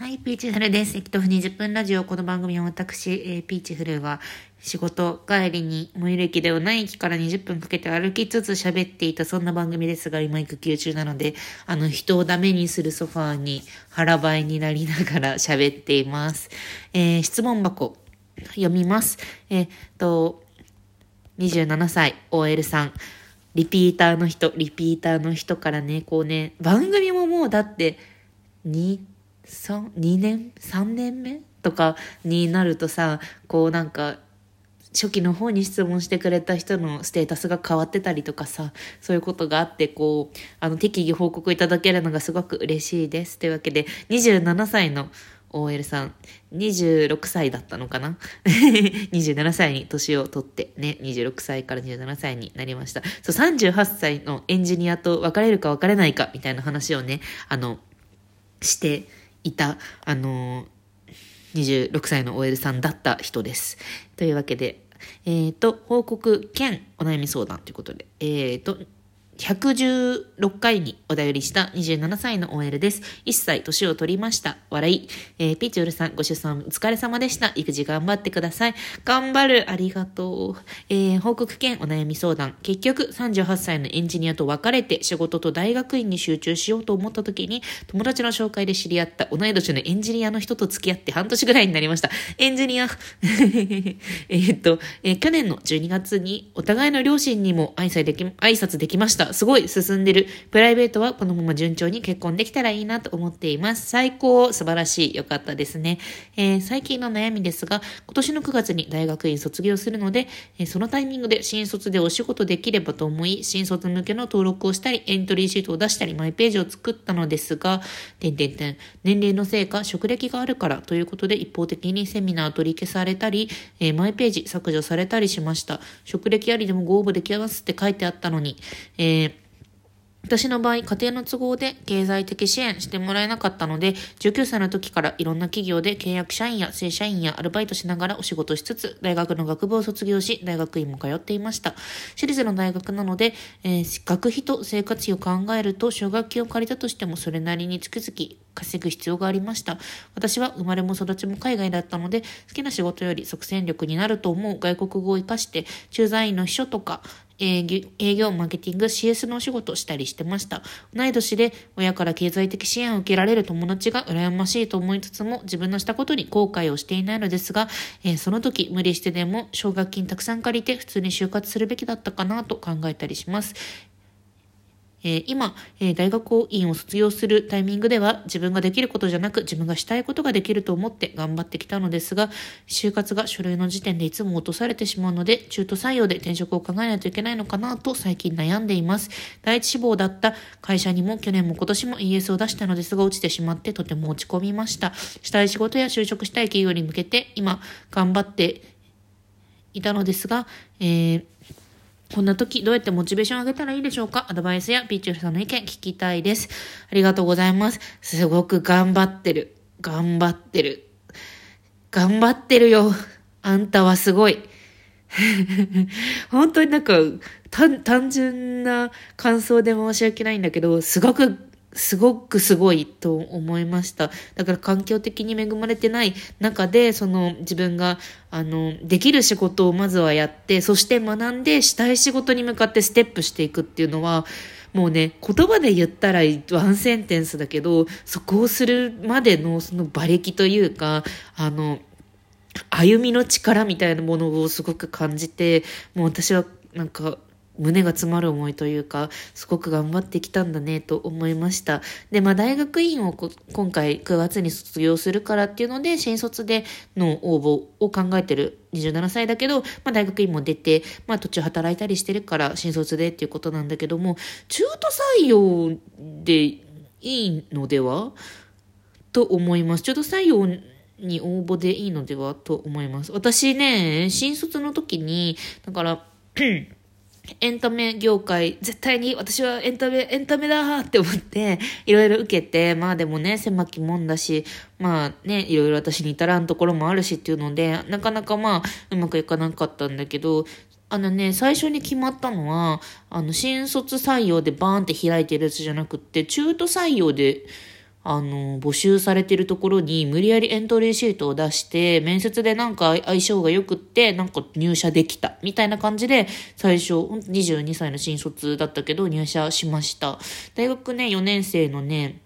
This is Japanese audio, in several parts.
はい、ピーチフルです。駅徒歩20分ラジオ。この番組は私、えー、ピーチフルは仕事帰りに最寄り駅ではない駅から20分かけて歩きつつ喋っていたそんな番組ですが、今育休中なので、あの人をダメにするソファーに腹ばいになりながら喋っています。えー、質問箱読みます。えー、っと、27歳 OL さん。リピーターの人、リピーターの人からね、こうね、番組ももうだって、2、2年 ?3 年目とかになるとさ、こうなんか、初期の方に質問してくれた人のステータスが変わってたりとかさ、そういうことがあって、こう、あの、適宜報告いただけるのがすごく嬉しいです。というわけで、27歳の OL さん、26歳だったのかな ?27 歳に年を取ってね、26歳から27歳になりました。そう、38歳のエンジニアと別れるか別れないかみたいな話をね、あの、して、いた、あのー、26歳の OL さんだった人です。というわけで、えっ、ー、と、報告兼お悩み相談ということで、えっ、ー、と、116回にお便りした27歳の OL です。1歳年を取りました。笑い。えー、ピーチョルさん、ご出産お疲れ様でした。育児頑張ってください。頑張る。ありがとう。えー、報告兼お悩み相談。結局、38歳のエンジニアと別れて仕事と大学院に集中しようと思った時に、友達の紹介で知り合った同い年のエンジニアの人と付き合って半年ぐらいになりました。エンジニア。えっと、えー、去年の12月にお互いの両親にも挨拶でき、挨拶できました。すごい進んでる。プライベートはこのまま順調に結婚できたらいいなと思っています。最高、素晴らしい。よかったですね。えー、最近の悩みですが、今年の9月に大学院卒業するので、えー、そのタイミングで新卒でお仕事できればと思い、新卒向けの登録をしたり、エントリーシートを出したり、マイページを作ったのですが、点々点、年齢のせいか、職歴があるからということで一方的にセミナー取り消されたり、えー、マイページ削除されたりしました。職歴ありでもご応募できますって書いてあったのに、えー私の場合、家庭の都合で経済的支援してもらえなかったので、19歳の時からいろんな企業で契約社員や正社員やアルバイトしながらお仕事しつつ、大学の学部を卒業し、大学院も通っていました。私立の大学なので、えー、学費と生活費を考えると、奨学金を借りたとしてもそれなりに月々稼ぐ必要がありました。私は生まれも育ちも海外だったので、好きな仕事より即戦力になると思う外国語を活かして、駐在員の秘書とか、営業、マーケティング、CS のお仕事したりしてました。同い年で親から経済的支援を受けられる友達が羨ましいと思いつつも自分のしたことに後悔をしていないのですが、えー、その時無理してでも奨学金たくさん借りて普通に就活するべきだったかなと考えたりします。えー、今、えー、大学院を卒業するタイミングでは自分ができることじゃなく自分がしたいことができると思って頑張ってきたのですが、就活が書類の時点でいつも落とされてしまうので、中途採用で転職を考えないといけないのかなと最近悩んでいます。第一志望だった会社にも去年も今年も ES を出したのですが落ちてしまってとても落ち込みました。したい仕事や就職したい企業に向けて今頑張っていたのですが、えーこんな時どうやってモチベーション上げたらいいでしょうか？アドバイスやピーチューさんの意見聞きたいです。ありがとうございます。すごく頑張ってる。頑張ってる。頑張ってるよ。あんたはすごい。本当になんか、単純な感想で申し訳ないんだけど、すごくすごくすごいと思いました。だから環境的に恵まれてない中で、その自分が、あの、できる仕事をまずはやって、そして学んでしたい仕事に向かってステップしていくっていうのは、もうね、言葉で言ったらワンセンテンスだけど、そこをするまでのその馬力というか、あの、歩みの力みたいなものをすごく感じて、もう私はなんか胸が詰まる思いというか、すごく頑張ってきたんだねと思いました。で、まあ大学院を今回9月に卒業するからっていうので、新卒での応募を考えてる27歳だけど、まあ大学院も出て、まあ途中働いたりしてるから新卒でっていうことなんだけども、中途採用でいいのでは？と思います。中途採用に応募でいいのでは？と思います。私ね、新卒の時に、だから、エンタメ業界、絶対に私はエンタメ、エンタメだって思って、いろいろ受けて、まあでもね、狭きもんだし、まあね、いろいろ私に至らんところもあるしっていうので、なかなかまあ、うまくいかなかったんだけど、あのね、最初に決まったのは、あの、新卒採用でバーンって開いてるやつじゃなくって、中途採用で、あの、募集されてるところに無理やりエントリーシートを出して、面接でなんか相性が良くって、なんか入社できた、みたいな感じで、最初、22歳の新卒だったけど入社しました。大学ね、4年生のね、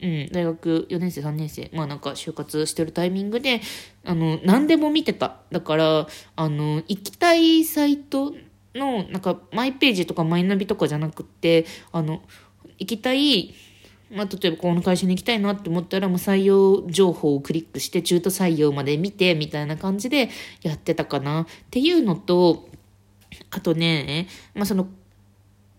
うん、大学4年生、3年生、まあなんか就活してるタイミングで、あの、何でも見てた。だから、あの、行きたいサイトの、なんか、マイページとかマイナビとかじゃなくって、あの、行きたいまあ、例えばこの会社に行きたいなって思ったらもう採用情報をクリックして中途採用まで見てみたいな感じでやってたかなっていうのとあとね、まあ、その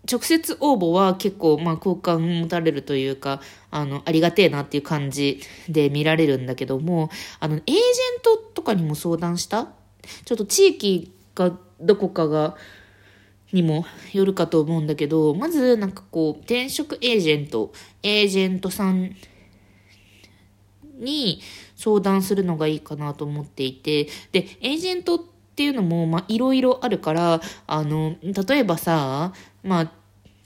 直接応募は結構まあ好感持たれるというかあのありがてえなっていう感じで見られるんだけどもあのエージェントとかにも相談した？ちょっと地域がどこかがにもよるかと思うんだけど、まずなんかこう、転職エージェント、エージェントさんに相談するのがいいかなと思っていて、で、エージェントっていうのも、まあ、いろいろあるから、あの、例えばさ、まあ、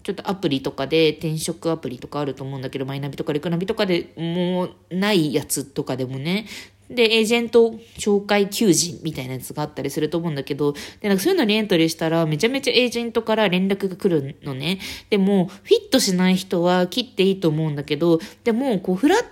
ちょっとアプリとかで転職アプリとかあると思うんだけど、マイナビとかレクナビとかでもうないやつとかでもね、で、エージェント紹介求人みたいなやつがあったりすると思うんだけど、で、なんかそういうのにエントリーしたら、めちゃめちゃエージェントから連絡が来るのね。でも、フィットしない人は切っていいと思うんだけど、でも、こう、フラッ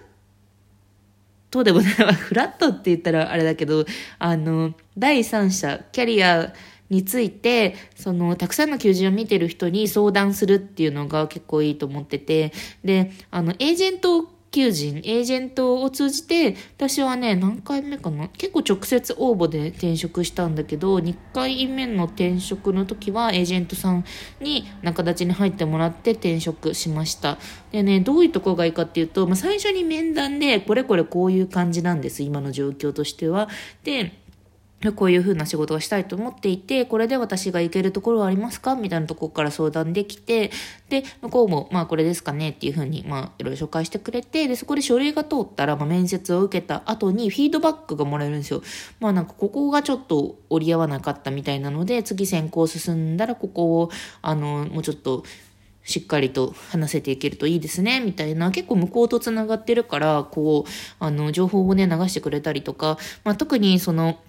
トでもない、フラットって言ったらあれだけど、あの、第三者、キャリアについて、その、たくさんの求人を見てる人に相談するっていうのが結構いいと思ってて、で、あの、エージェント求人、エージェントを通じて、私はね、何回目かな？結構直接応募で転職したんだけど、2回目の転職の時はエージェントさんに仲立ちに入ってもらって転職しました。でね、どういうとこがいいかっていうと、まあ、最初に面談で、これこれこういう感じなんです、今の状況としては。で、こういう風な仕事をしたいと思っていて、これで私が行けるところはありますか？みたいなところから相談できて、で、向こうも、まあこれですかねっていう風に、まあいろいろ紹介してくれて、で、そこで書類が通ったら、まあ面接を受けた後にフィードバックがもらえるんですよ。まあなんかここがちょっと折り合わなかったみたいなので、次選考進んだらここを、あの、もうちょっと、しっかりと話せていけるといいですね、みたいな、結構向こうと繋がってるから、こう、あの、情報をね、流してくれたりとか、まあ特にその、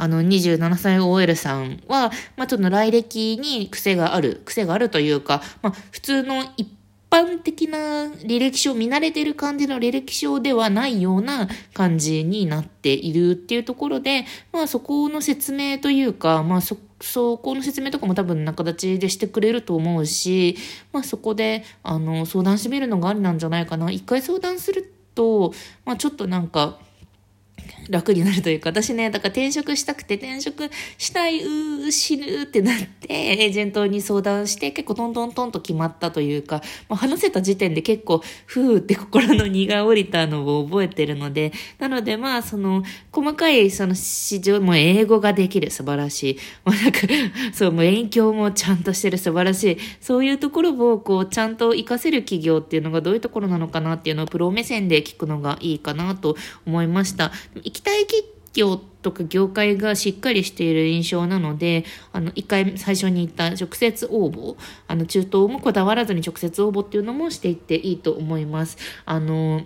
あの、27歳 OL さんは、まあ、ちょっと来歴に癖がある、癖があるというか、まあ、普通の一般的な履歴書、見慣れてる感じの履歴書ではないような感じになっているっていうところで、まあ、そこの説明というか、まあ、そ、そこの説明とかも多分仲立ちでしてくれると思うし、まあ、そこで、あの、相談してみるのがありなんじゃないかな。一回相談すると、まあ、ちょっとなんか、楽になるというか、私ね、だから転職したくて転職したい、うー死ぬってなって、エージェントに相談して結構トントントンと決まったというか、まあ、話せた時点で結構、ふーって心の荷が下りたのを覚えてるので、なのでまあ、その、細かいその市場、も英語ができる素晴らしい。もうなんか、そう、もう勉強もちゃんとしてる素晴らしい。そういうところをこう、ちゃんと活かせる企業っていうのがどういうところなのかなっていうのをプロ目線で聞くのがいいかなと思いました。行きたい企業とか業界がしっかりしている印象なので、あの、一回最初に言った直接応募、あの、中東もこだわらずに直接応募っていうのもしていっていいと思います。あの、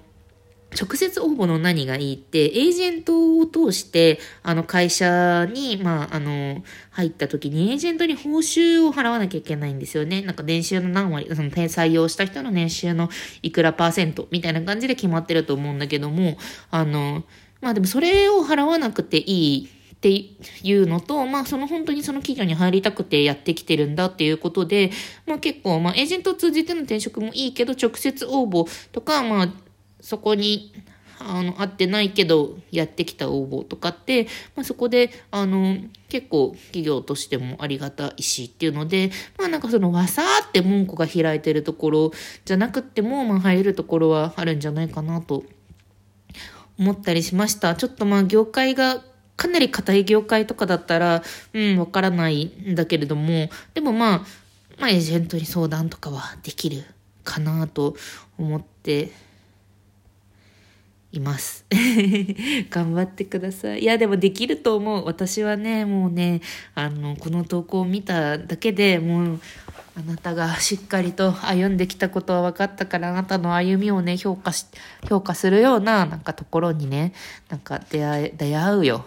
直接応募の何がいいって、エージェントを通して、あの、会社に、まあ、あの、入った時に、エージェントに報酬を払わなきゃいけないんですよね。なんか、年収の何割、その、採用した人の年収のいくらパーセントみたいな感じで決まってると思うんだけども、あの、まあでもそれを払わなくていいっていうのと、まあその本当にその企業に入りたくてやってきてるんだっていうことで、まあ結構、まあエージェントを通じての転職もいいけど、直接応募とか、まあそこに、あの、会ってないけど、やってきた応募とかって、まあ、そこで、あの、結構企業としてもありがたいしっていうので、まあなんかそのわさーって門戸が開いてるところじゃなくても、まあ入るところはあるんじゃないかなと思ったりしました。ちょっとまあ業界がかなり硬い業界とかだったら、うん、わからないんだけれども、でもまあ、まあエージェントに相談とかはできるかなと思っています。頑張ってください。いや、でもできると思う。私はね、もうね、あの、この投稿を見ただけでもう、あなたがしっかりと歩んできたことは分かったから、あなたの歩みをね、評価し、評価するような、なんかところにね、なんか出会え、出会うよ。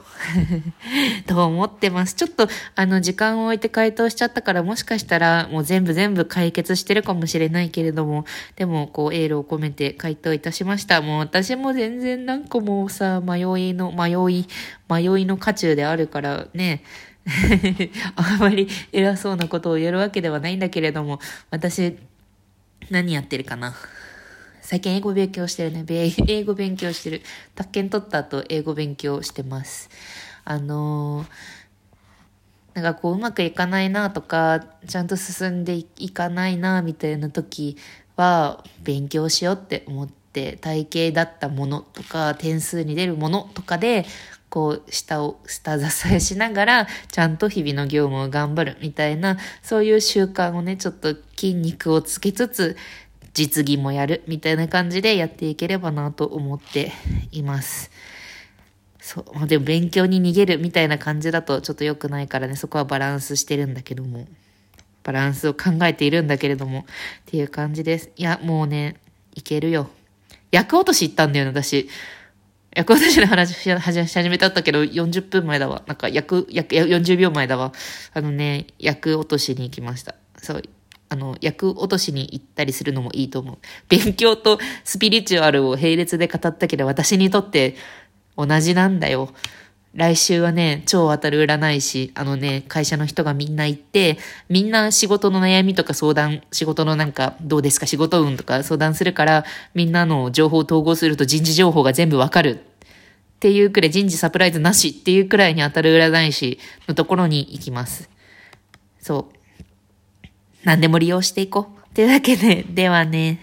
と思ってます。ちょっと、あの、時間を置いて回答しちゃったから、もしかしたら、もう全部全部解決してるかもしれないけれども、でも、こう、エールを込めて回答いたしました。もう私も全然なんかもうさ、迷いの、迷い、迷いの渦中であるからね、あまり偉そうなことを言えるわけではないんだけれども、私、何やってるかな？最近英語勉強してるね。英語勉強してる。宅建取った後、英語勉強してます。あのー、なんかこう、うまくいかないなとか、ちゃんと進んでいかないなみたいな時は、勉強しようって思って、体型だったものとか、点数に出るものとかで、こう、下を、下支えしながら、ちゃんと日々の業務を頑張るみたいな、そういう習慣をね、ちょっと筋肉をつけつつ、実技もやるみたいな感じでやっていければなと思っています。そう。まあでも勉強に逃げるみたいな感じだとちょっと良くないからね、そこはバランスしてるんだけども。バランスを考えているんだけれども。っていう感じです。いや、もうね、いけるよ。役落とし行ったんだよね、私。役私の話し始めたったけど、40分前だわ。なんか、役、役、40秒前だわ。あのね、役落としに行きました。そう。あの、役落としに行ったりするのもいいと思う。勉強とスピリチュアルを並列で語ったけど、私にとって同じなんだよ。来週はね、超当たる占い師、あのね、会社の人がみんな行って、みんな仕事の悩みとか相談、仕事のなんか、どうですか仕事運とか相談するから、みんなの情報を統合すると人事情報が全部わかる。っていうくらい人事サプライズなしっていうくらいに当たる占い師のところに行きます。そう。何でも利用していこう。っていうわけで、ではね。